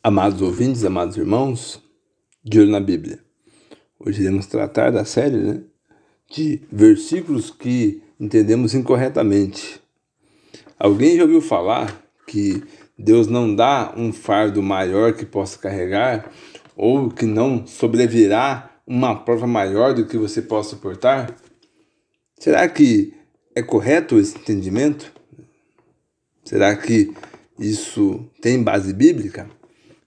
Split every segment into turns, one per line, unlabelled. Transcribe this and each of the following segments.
Amados ouvintes, amados irmãos, de olho na Bíblia. Hoje iremos tratar da série né, de versículos que entendemos incorretamente. Alguém já ouviu falar que Deus não dá um fardo maior que possa carregar ou que não sobrevirá uma prova maior do que você possa suportar? Será que é correto esse entendimento? Será que isso tem base bíblica?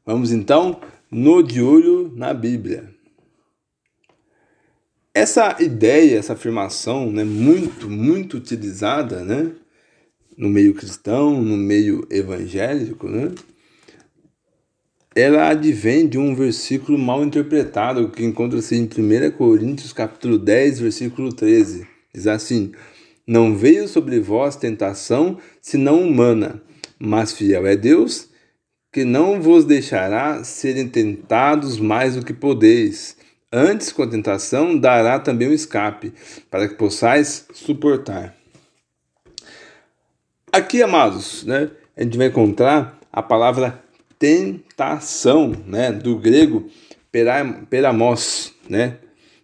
Vamos então no de olho na Bíblia. Essa ideia, essa afirmação, né, muito, muito utilizada, né, no meio cristão, no meio evangélico, né, ela advém de um versículo mal interpretado que encontra-se em 1 Coríntios capítulo 10, versículo 13. Diz assim: Não veio sobre vós tentação senão humana, mas fiel é Deus que não vos deixará serem tentados mais do que podeis. Antes, com a tentação, dará também um escape, para que possais suportar. Aqui, amados, né, a gente vai encontrar a palavra tentação, né, do grego peramos, né?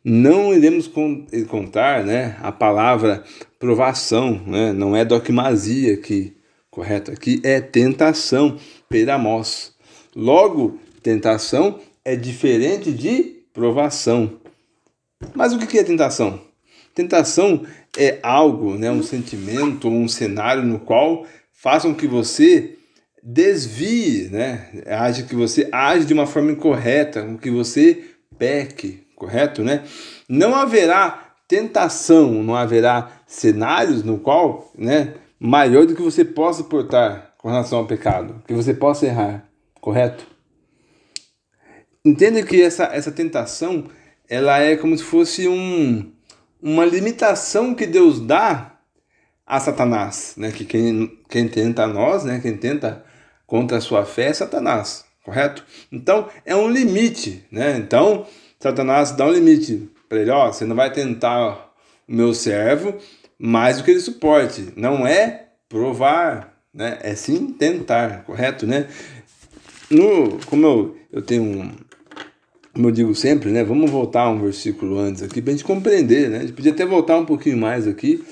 Não iremos encontrar, né, a palavra provação, né? Não é doquimasia que correto aqui é tentação, peramos. Logo, tentação é diferente de provação. Mas o que é tentação? Tentação é algo, né, um sentimento, um cenário no qual façam que você desvie, né, age que você age de uma forma incorreta, com que você peque, correto, né? Não haverá tentação, não haverá cenários no qual, né, maior do que você possa portar com relação ao pecado, que você possa errar, correto? Entenda que essa, essa tentação ela é como se fosse um, uma limitação que Deus dá a Satanás, né? Que quem, quem tenta a nós, né? Quem tenta contra a sua fé é Satanás, correto? Então é um limite, né? Então Satanás dá um limite para ele, ó, você não vai tentar o meu servo mais do que ele suporte. Não é provar, né? É sim tentar, correto, né? No, como eu, eu tenho um, como eu digo sempre, né? Vamos voltar um versículo antes aqui para a gente compreender, né? A gente podia até voltar um pouquinho mais aqui,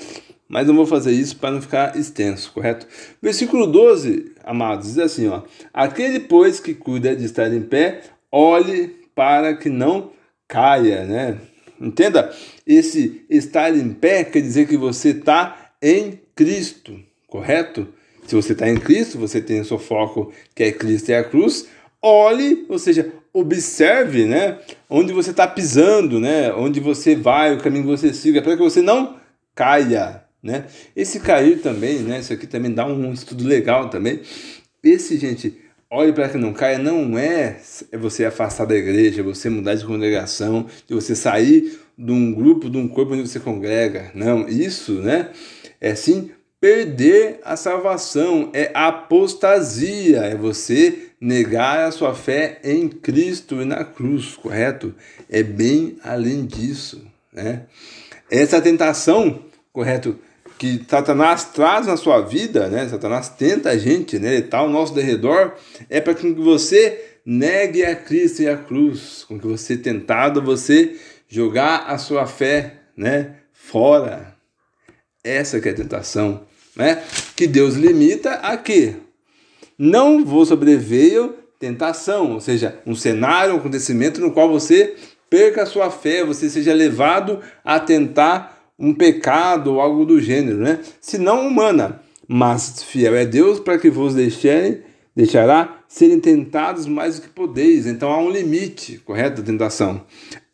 mas não vou fazer isso para não ficar extenso, correto? Versículo 12, amados, diz assim, ó: Aquele pois que cuida de estar em pé, olhe para que não caia, né? Entenda, esse estar em pé quer dizer que você está em Cristo, correto? Se você está em Cristo, você tem o seu foco que é Cristo e a cruz. Olhe, ou seja, observe, né, onde você está pisando, né, onde você vai, o caminho que você siga, para que você não caia, né? Esse cair também, né, isso aqui também dá um estudo legal também. Esse, gente, olhe para que não caia, não é você afastar da igreja, você mudar de congregação, de você sair de um grupo, de um corpo onde você congrega. Não, isso, né? É sim perder a salvação, é apostasia, é você negar a sua fé em Cristo e na cruz, correto? É bem além disso, né? Essa tentação, correto? Que Satanás traz na sua vida, né? Satanás tenta a gente, né? Ele está ao nosso derredor, é para que você negue a Cristo e a cruz, com que você tentado você jogar a sua fé, né? Fora. Essa que é a tentação, né? Que Deus limita a quê? Não vou sobreveio tentação, ou seja, um cenário, um acontecimento no qual você perca a sua fé, você seja levado a tentar um pecado ou algo do gênero, né? Se não humana, mas fiel é Deus para que vos deixarem, deixará serem tentados mais do que podeis. Então há um limite, correto, da tentação.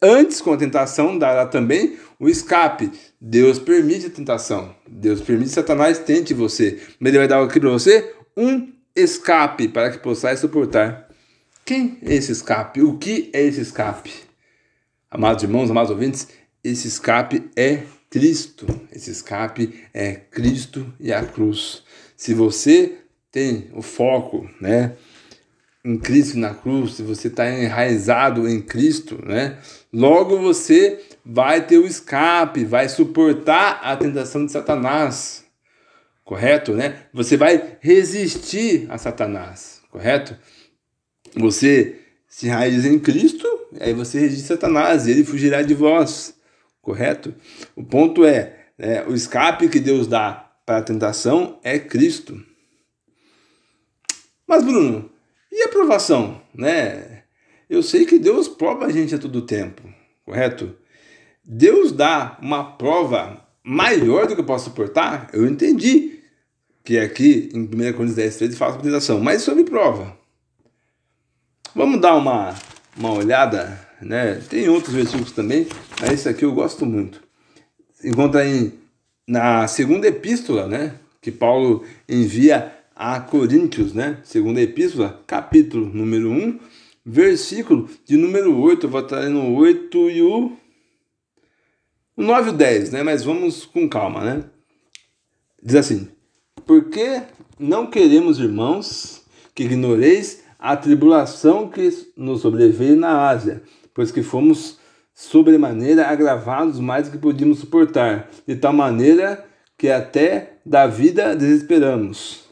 Antes, com a tentação, dará também o escape. Deus permite a tentação. Deus permite que Satanás tente você. Mas ele vai dar aqui para você um escape para que possais suportar. Quem é esse escape? O que é esse escape? Amados irmãos, amados ouvintes, esse escape é Cristo. Esse escape é Cristo e a cruz. Se você tem o foco, né, em Cristo na cruz, se você está enraizado em Cristo, né, logo você vai ter o escape, vai suportar a tentação de Satanás, correto, né? Você vai resistir a Satanás, correto? Você se raiz em Cristo, aí você resiste Satanás, ele fugirá de vós. Correto? O ponto é, é o escape que Deus dá para a tentação é Cristo. Mas, Bruno, e a provação? Né? Eu sei que Deus prova a gente a todo tempo, correto? Deus dá uma prova maior do que eu posso suportar? Eu entendi que aqui em 1 Coríntios 10, 13 fala sobre tentação, mas sobre prova. Vamos dar uma, uma olhada, né? Tem outros versículos também, mas esse aqui eu gosto muito. Encontra em, na segunda epístola, né? Que Paulo envia a Coríntios, né? Segunda epístola, capítulo número 1, versículo de número 8. Eu vou estar no 8 e o, o 9 e o 10, né? Mas vamos com calma, né? Diz assim: Porque não queremos, irmãos, que ignoreis a tribulação que nos sobreveio na Ásia, pois que fomos sobremaneira agravados mais do que podíamos suportar, de tal maneira que até da vida desesperamos.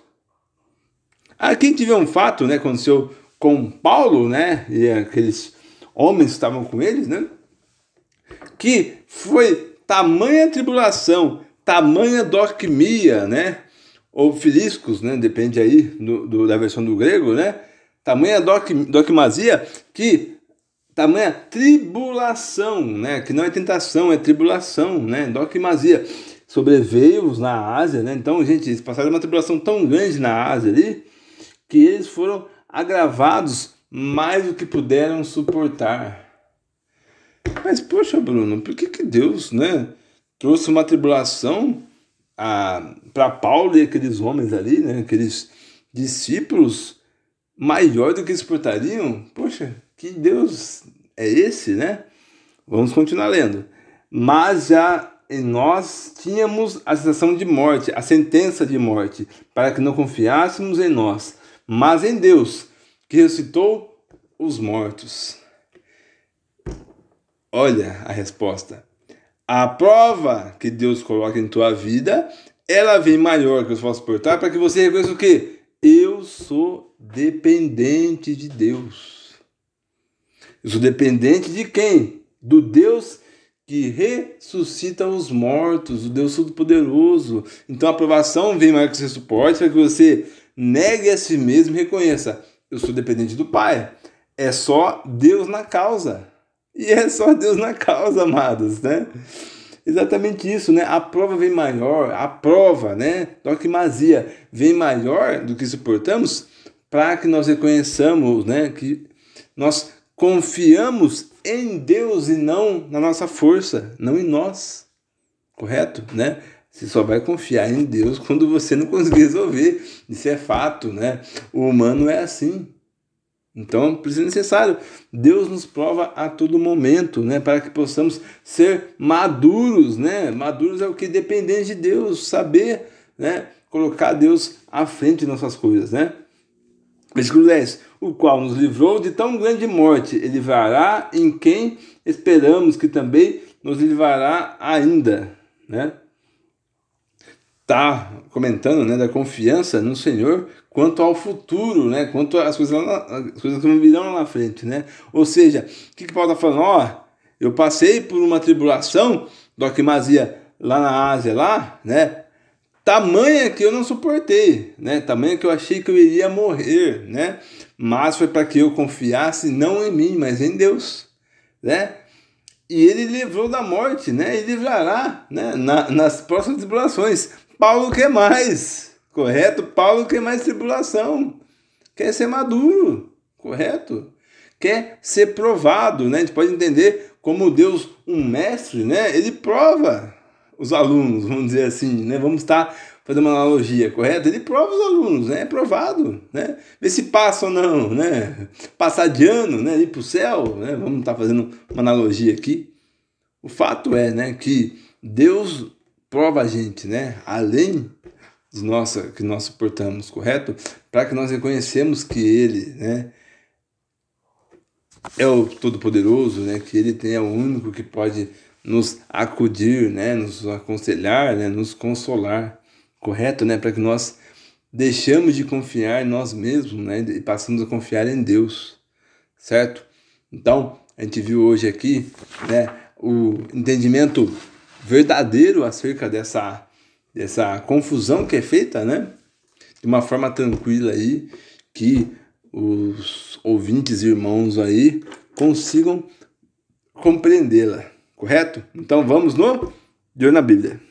Aqui a gente vê um fato, né, aconteceu com Paulo, né, e aqueles homens que estavam com eles, né, que foi tamanha tribulação, tamanha dorquimia, né, ou filiscos, né, depende aí do, do, da versão do grego, né, tamanha doquimazia que tamanha tribulação, né? Que não é tentação, é tribulação, né? Doquimazia sobreveio-os na Ásia, né? Então, gente, eles passaram uma tribulação tão grande na Ásia ali que eles foram agravados mais do que puderam suportar. Mas, poxa, Bruno, por que, que Deus, né, trouxe uma tribulação para Paulo e aqueles homens ali, né, aqueles discípulos maior do que suportariam? Poxa, que Deus é esse, né? Vamos continuar lendo. Mas já em nós tínhamos a sensação de morte, a sentença de morte, para que não confiássemos em nós, mas em Deus, que ressuscitou os mortos. Olha a resposta. A prova que Deus coloca em tua vida, ela vem maior que os posso suportar para que você reconheça o quê? Eu sou dependente de Deus. Eu sou dependente de quem? Do Deus que ressuscita os mortos, o Deus Todo-Poderoso. Então a aprovação vem maior que você suporte para que você negue a si mesmo e reconheça: eu sou dependente do Pai. É só Deus na causa. E é só Deus na causa, amados, né? Exatamente isso, né? A prova vem maior, a prova, né? Doquimazia vem maior do que suportamos para que nós reconheçamos, né? Que nós confiamos em Deus e não na nossa força, não em nós, correto, né? Você só vai confiar em Deus quando você não conseguir resolver. Isso é fato, né? O humano é assim. Então, precisa necessário. Deus nos prova a todo momento, né, para que possamos ser maduros, né? Maduros é o que dependente de Deus, saber, né, colocar Deus à frente de nossas coisas, né? Versículo 10: O qual nos livrou de tão grande morte, e livrará em quem esperamos que também nos livrará ainda, né? Tá comentando, né, da confiança no Senhor quanto ao futuro, né? Quanto às coisas, lá as coisas que virão lá na frente, né? Ou seja, o que, que Paulo está falando? Ó, eu passei por uma tribulação, Doquimazia, lá na Ásia, lá, né? Tamanha que eu não suportei, né? Tamanha que eu achei que eu iria morrer, né? Mas foi para que eu confiasse não em mim, mas em Deus, né? E ele livrou da morte, né? E livrará, né? Na, nas próximas tribulações. Paulo quer mais, correto? Paulo quer mais tribulação, quer ser maduro, correto? Quer ser provado, né? A gente pode entender como Deus, um mestre, né? Ele prova os alunos, vamos dizer assim, né? Vamos estar fazendo uma analogia, correto? Ele prova os alunos, né? É provado, né? Vê se passa ou não, né? Passar de ano, né? Ir para o céu, né? Vamos estar fazendo uma analogia aqui. O fato é, né, que Deus prova a gente, né? Além de nossa, que nós suportamos, correto? Para que nós reconhecemos que Ele né, é o Todo-Poderoso, né, que Ele tem, é o único que pode nos acudir, né, nos aconselhar, né, nos consolar, correto? Né, para que nós deixamos de confiar em nós mesmos, né? E passamos a confiar em Deus, certo? Então, a gente viu hoje aqui, né, o entendimento verdadeiro acerca dessa, dessa confusão que é feita, né? De uma forma tranquila aí, que os ouvintes irmãos aí consigam compreendê-la, correto? Então vamos no De olho na Bíblia.